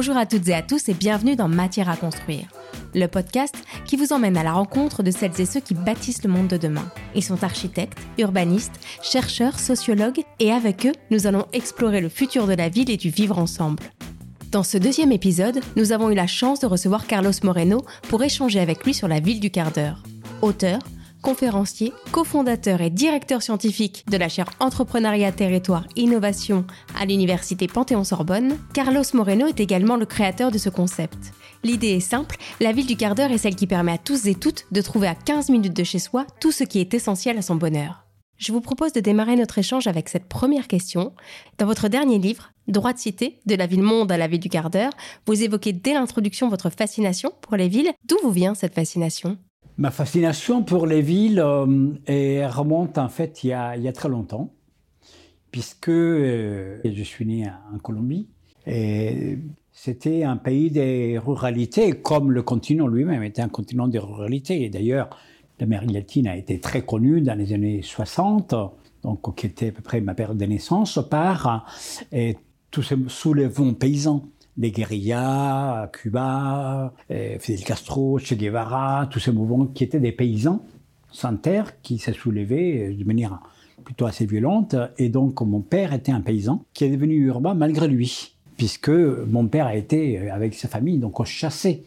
Bonjour à toutes et à tous et bienvenue dans Matière à construire, le podcast qui vous emmène à la rencontre de celles et ceux qui bâtissent le monde de demain. Ils sont architectes, urbanistes, chercheurs, sociologues et avec eux, nous allons explorer le futur de la ville et du vivre ensemble. Dans ce deuxième épisode, nous avons eu la chance de recevoir Carlos Moreno pour échanger avec lui sur la ville du quart d'heure. Auteur, conférencier, cofondateur et directeur scientifique de la chaire Entrepreneuriat Territoire Innovation à l'Université Panthéon-Sorbonne, Carlos Moreno est également le créateur de ce concept. L'idée est simple, la ville du quart d'heure est celle qui permet à tous et toutes de trouver à 15 minutes de chez soi tout ce qui est essentiel à son bonheur. Je vous propose de démarrer notre échange avec cette première question. Dans votre dernier livre, Droit de cité, de la ville monde à la ville du quart d'heure, vous évoquez dès l'introduction votre fascination pour les villes. D'où vous vient cette fascination? Ma fascination pour les villes euh, remonte en fait il y, a, très longtemps, puisque euh, je suis né en Colombie. Et c'était un pays des ruralités, comme le continent lui-même était un continent des ruralités. Et d'ailleurs, l'Amérique latine a été très connue dans les années 60, donc qui était à peu près ma période de naissance, par tous ces soulèvements paysans les guérillas, Cuba, euh, Fidel Castro, Che Guevara, tous ces mouvements qui étaient des paysans sans terre qui s'est soulevé de manière plutôt assez violente. Et donc mon père était un paysan qui est devenu urbain malgré lui, puisque mon père a été euh, avec sa famille donc chassé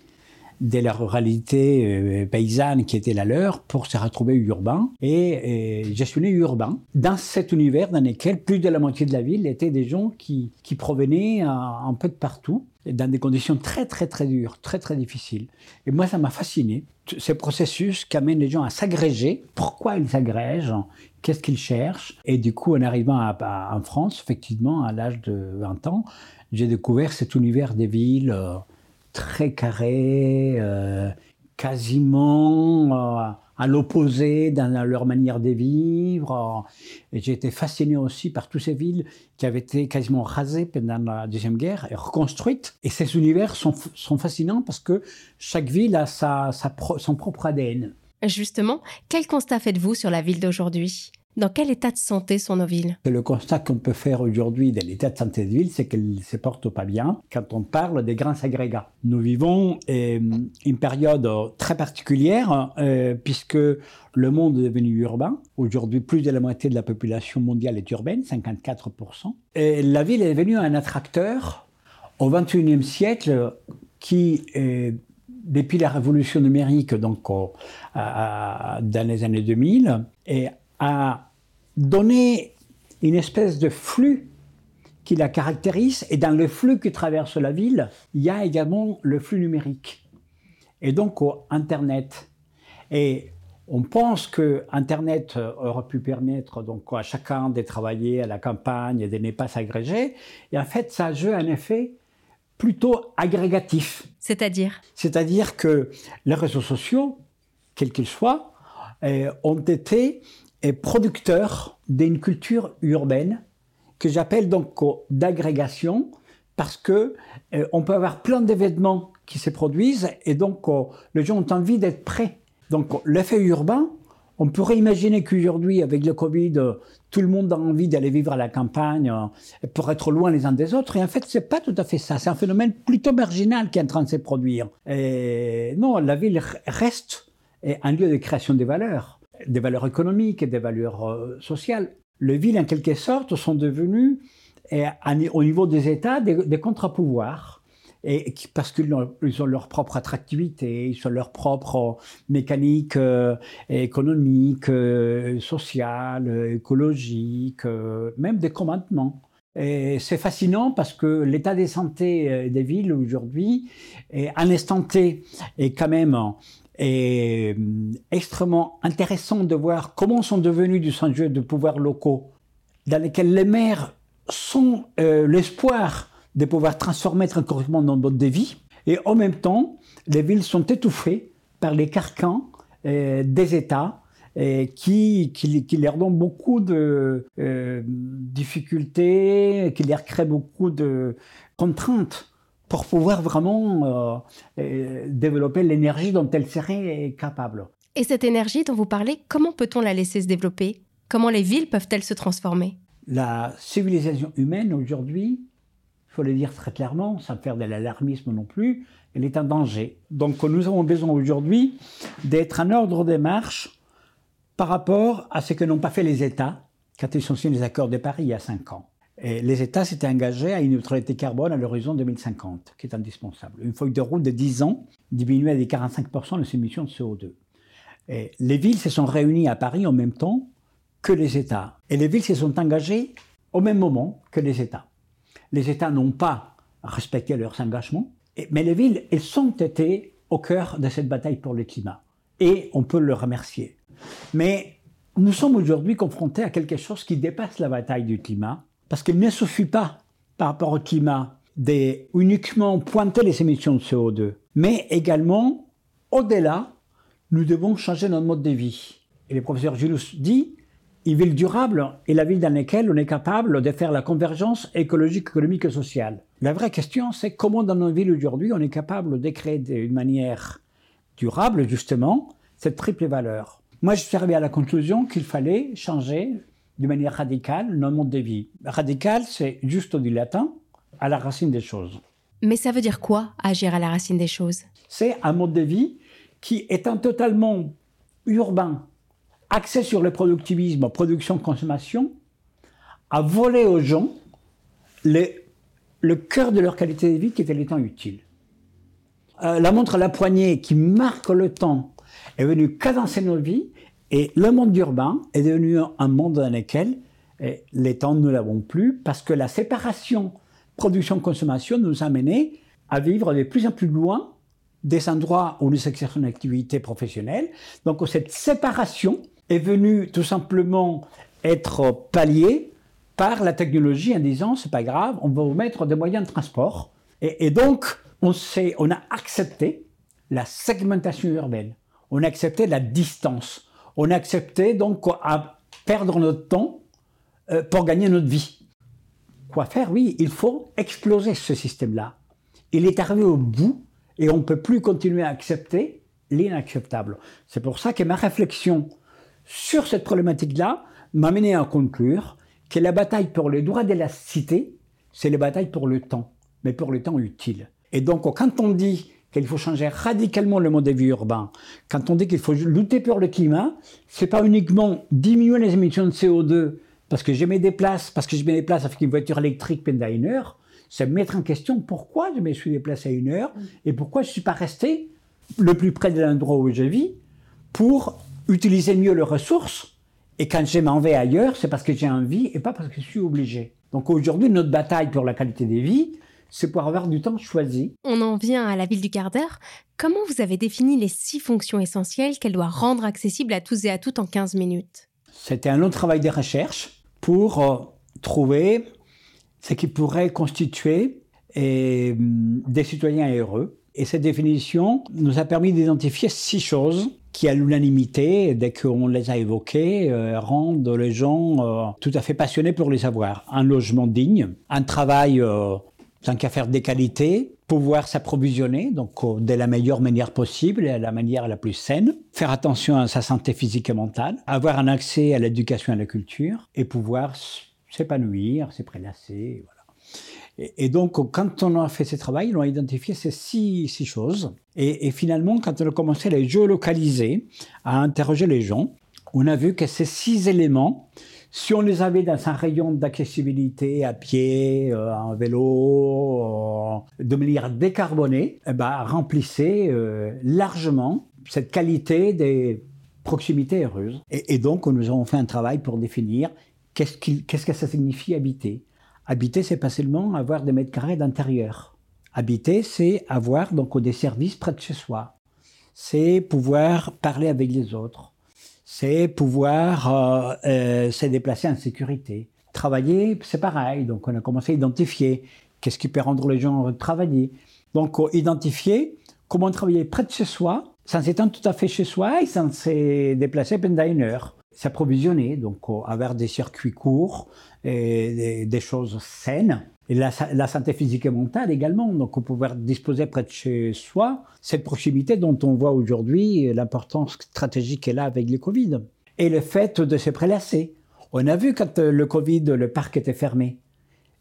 de la ruralité euh, paysanne qui était la leur pour se retrouver urbain. Et, je suis né urbain, dans cet univers dans lequel plus de la moitié de la ville était des gens qui, qui provenaient un, peu de partout, dans des conditions très très très dures, très très difficiles. Et moi, ça m'a fasciné, ce processus qui amène les gens à s'agréger. Pourquoi ils s'agrègent? Qu'est-ce qu'ils cherchent? Et du coup, en arrivant en France, effectivement, à l'âge de 20 ans, j'ai découvert cet univers des villes. Euh, très carrés, euh, quasiment euh, à l'opposé dans leur manière de vivre. J'ai été fasciné aussi par toutes ces villes qui avaient été quasiment rasées pendant la Deuxième Guerre et reconstruites. Et ces univers sont, sont fascinants parce que chaque ville a sa son propre ADN. Justement, quel constat faites-vous sur la ville d'aujourd'hui? Dans quel état de santé sont nos villes? Le constat qu'on peut faire aujourd'hui de l'état de santé des villes, c'est qu'elles ne se portent pas bien quand on parle des grands agrégats. Nous vivons euh, une période très particulière euh, puisque le monde est devenu urbain. Aujourd'hui, plus de la moitié de la population mondiale est urbaine, 54%. Et la ville est devenue un attracteur au XXIe siècle qui... Euh, depuis la révolution numérique, donc dans les années 2000, et a donné une espèce de flux qui la caractérise. Et dans le flux qui traverse la ville, il y a également le flux numérique. Et donc Internet. Et on pense que Internet aurait pu permettre donc à chacun de travailler à la campagne et de ne pas s'agréger. Et en fait, ça joue un effet plutôt agrégatif. C'est-à-dire? C'est-à-dire que les réseaux sociaux, quels qu'ils soient, euh, ont été est producteur d'une culture urbaine que j'appelle donc d'agrégation parce que euh, on peut avoir plein d'événements qui se produisent et donc euh, les gens ont envie d'être prêts. Donc l'effet urbain, on pourrait imaginer qu'aujourd'hui, avec le Covid, tout le monde a envie d'aller vivre à la campagne euh, pour être loin les uns des autres. Et en fait, c'est pas tout à fait ça. C'est un phénomène plutôt marginal qui est en train de se produire. Et non, la ville reste un lieu de création des valeurs des valeurs économiques et des valeurs euh, sociales. Les villes, en quelque sorte, sont devenues, et, au niveau des États, des, contre-pouvoirs. Parce qu'ils ont, leur propre attractivité, ils ont leur propre mécanique euh, économique, euh, sociale, écologique, même des commandements. Et c'est fascinant parce que l'état de santé des villes aujourd'hui, à l'instant T, est quand même est euh, extrêmement intéressant de voir comment sont devenus du jeu de pouvoirs locaux, dans lesquels les maires sont euh, l'espoir de pouvoir transformer correctement dans d'autres de vie, et en même temps, les villes sont étouffées par les carcans euh, des États qui, qui, qui, leur donnent beaucoup de difficultés, qui leur créent beaucoup de contraintes pour pouvoir vraiment euh, euh, développer l'énergie dont elle serait capable. Et cette énergie dont vous parlez, comment peut-on la laisser se développer? Comment les villes peuvent-elles se transformer? La civilisation humaine aujourd'hui il faut le dire très clairement, sans faire de l'alarmisme non plus, elle est en danger. Donc nous avons besoin aujourd'hui d'être en ordre de marche par rapport à ce que n'ont pas fait les États quand ils ont signé les accords de Paris il y a cinq ans. Les États s'étaient engagés à une neutralité carbone à l'horizon 2050, qui est indispensable. Une feuille de route de 10 ans, diminuer de 45% les émissions de CO2. Et les villes se sont réunies à Paris en même temps que les États. Et les villes se sont engagées au même moment que les États. Les États n'ont pas respecté leurs engagements, mais les villes, elles ont été au cœur de cette bataille pour le climat. Et on peut le remercier. Mais nous sommes aujourd'hui confrontés à quelque chose qui dépasse la bataille du climat, parce qu'il ne suffit pas, par rapport au climat, de uniquement pointer les émissions de CO2, mais également, au-delà, nous devons changer notre mode de vie. Et le professeur Julius dit, une ville durable est la ville dans laquelle on est capable de faire la convergence écologique, économique et sociale. La vraie question, c'est comment dans nos villes aujourd'hui on est capable de créer d'une manière durable, justement, cette triple valeur. Moi, je suis arrivé à la conclusion qu'il fallait changer de manière radicale notre mode de vie. Radical, c'est juste du latin, à la racine des choses. Mais ça veut dire quoi, agir à la racine des choses? C'est un mode de vie qui, étant totalement urbain, axé sur le productivisme, production, consommation, a volé aux gens le cœur de leur qualité de vie qui était le temps utile. Euh, la montre à la poignée qui marque le temps est venue cadencer nos vies et le monde urbain est devenu un monde dans lequel eh, les temps ne l'avons plus parce que la séparation production-consommation nous a mené à vivre de plus en plus loin des endroits où nous exerçons une activité professionnelle. Donc cette séparation est venue tout simplement être palliée par la technologie en disant c'est pas grave, on va vous mettre des moyens de transport. Et, donc on, a accepté la segmentation urbaine on acceptait la distance. On acceptait donc à perdre notre temps euh, pour gagner notre vie. Quoi faire? Oui, il faut exploser ce système-là. Il est arrivé au bout et on ne peut plus continuer à accepter l'inacceptable. C'est pour ça que ma réflexion sur cette problématique-là m'a mené à conclure que la bataille pour les droits de la cité, c'est la bataille pour le temps, mais pour le temps utile. Et donc, quand on dit qu'il faut changer radicalement le mode de vie urbain, quand on dit qu'il faut lutter pour le climat, c'est pas uniquement diminuer les émissions de CO2 parce que je me déplace, parce que je me déplace avec une voiture électrique pendant une heure, c'est mettre en question pourquoi je me suis déplacé à une heure et pourquoi je ne suis pas resté le plus près de l'endroit où je vis pour utiliser mieux les ressources. Et quand je m'en vais ailleurs, c'est parce que j'ai envie et pas parce que je suis obligé. Donc aujourd'hui, notre bataille pour la qualité des vies, c'est pour avoir du temps choisi. On en vient à la ville du quart d'heure. Comment vous avez défini les six fonctions essentielles qu'elle doit rendre accessibles à tous et à toutes en 15 minutes? C'était un long travail de recherche pour euh, trouver ce qui pourrait constituer euh, des citoyens heureux. Et cette définition nous a permis d'identifier six choses qui, à l'unanimité, dès qu'on les a évoquées, euh, rendent les gens tout à fait passionnés pour les avoir. Un logement digne, un travail tant qu'à faire des qualités, pouvoir s'approvisionner donc de la meilleure manière possible et à la manière la plus saine, faire attention à sa santé physique et mentale, avoir un accès à l'éducation et à la culture et pouvoir s'épanouir, se. Et, donc, quand on a fait ce travail, on a identifié ces six, six choses. Et, et, finalement, quand on a commencé à les géolocaliser, à interroger les gens, on a vu que ces six éléments si on les avait dans un rayon d'accessibilité à pied, euh, en vélo, euh, de manière décarbonée, eh ben, remplissait euh, largement cette qualité des proximités heureuses. Et, donc, nous avons fait un travail pour définir qu'est-ce, qu'est-ce que ça signifie habiter. Habiter, c'est pas seulement avoir des mètres carrés d'intérieur. Habiter, c'est avoir donc des services près de chez soi. C'est pouvoir parler avec les autres c'est pouvoir euh, euh, se déplacer en sécurité. Travailler, c'est pareil. Donc, on a commencé à identifier qu'est-ce qui peut rendre les gens travailler. Donc, identifier comment travailler près de chez soi, sans être tout à fait chez soi et sans se déplacer pendant une heure. S'approvisionner, donc avoir des circuits courts et des choses saines et la, santé physique et mentale également, donc pouvoir disposer près de chez soi, cette proximité dont on voit aujourd'hui l'importance stratégique est là avec le Covid. Et le fait de se prélasser. On a vu quand euh, le Covid, le parc était fermé.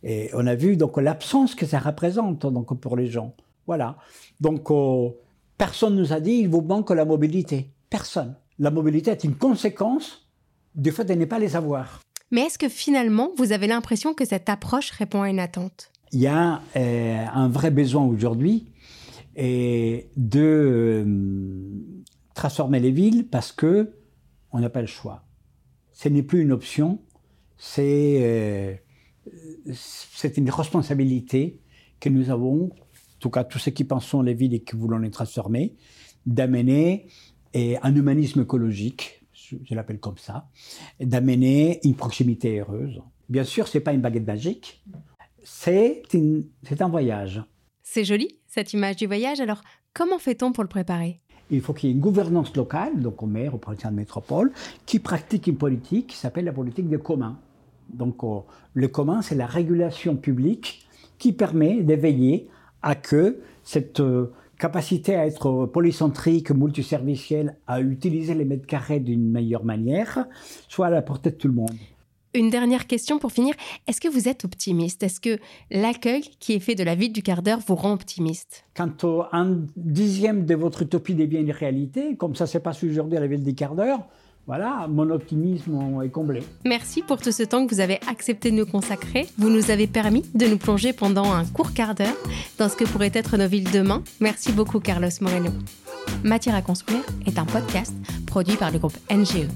Et on a vu donc l'absence que ça représente donc pour les gens. Voilà. Donc oh, personne nous a dit il vous manque la mobilité. Personne. La mobilité est une conséquence du fait de ne pas les avoir. Mais est-ce que finalement vous avez l'impression que cette approche répond à une attente? Il y a euh, un vrai besoin aujourd'hui de euh, transformer les villes parce que on n'a pas le choix. Ce n'est plus une option, euh, c'est une responsabilité que nous avons, en tout cas tous ceux qui pensons les villes et qui voulons les transformer, d'amener un humanisme écologique, je, l'appelle comme ça, d'amener une proximité heureuse. Bien sûr, ce n'est pas une baguette magique, c'est un voyage. C'est joli, cette image du voyage. Alors, comment fait-on pour le préparer? Il faut qu'il y ait une gouvernance locale, donc au maire, au président de métropole, qui pratique une politique qui s'appelle la politique des communs. Donc euh, le commun, c'est la régulation publique qui permet d'éveiller à que cette euh, capacité à être polycentrique, multiservicielle, à utiliser les mètres carrés d'une meilleure manière, soit à la portée de tout le monde. Une dernière question pour finir. Est-ce que vous êtes optimiste? Est-ce que l'accueil qui est fait de la ville du quart d'heure vous rend optimiste? Quand un dixième de votre utopie devient une réalité, comme ça se passe aujourd'hui à la ville du quart d'heure, voilà, mon optimisme est comblé. Merci pour tout ce temps que vous avez accepté de nous consacrer. Vous nous avez permis de nous plonger pendant un court quart d'heure dans ce que pourraient être nos villes demain. Merci beaucoup, Carlos Moreno. Matière à construire est un podcast produit par le groupe NGE.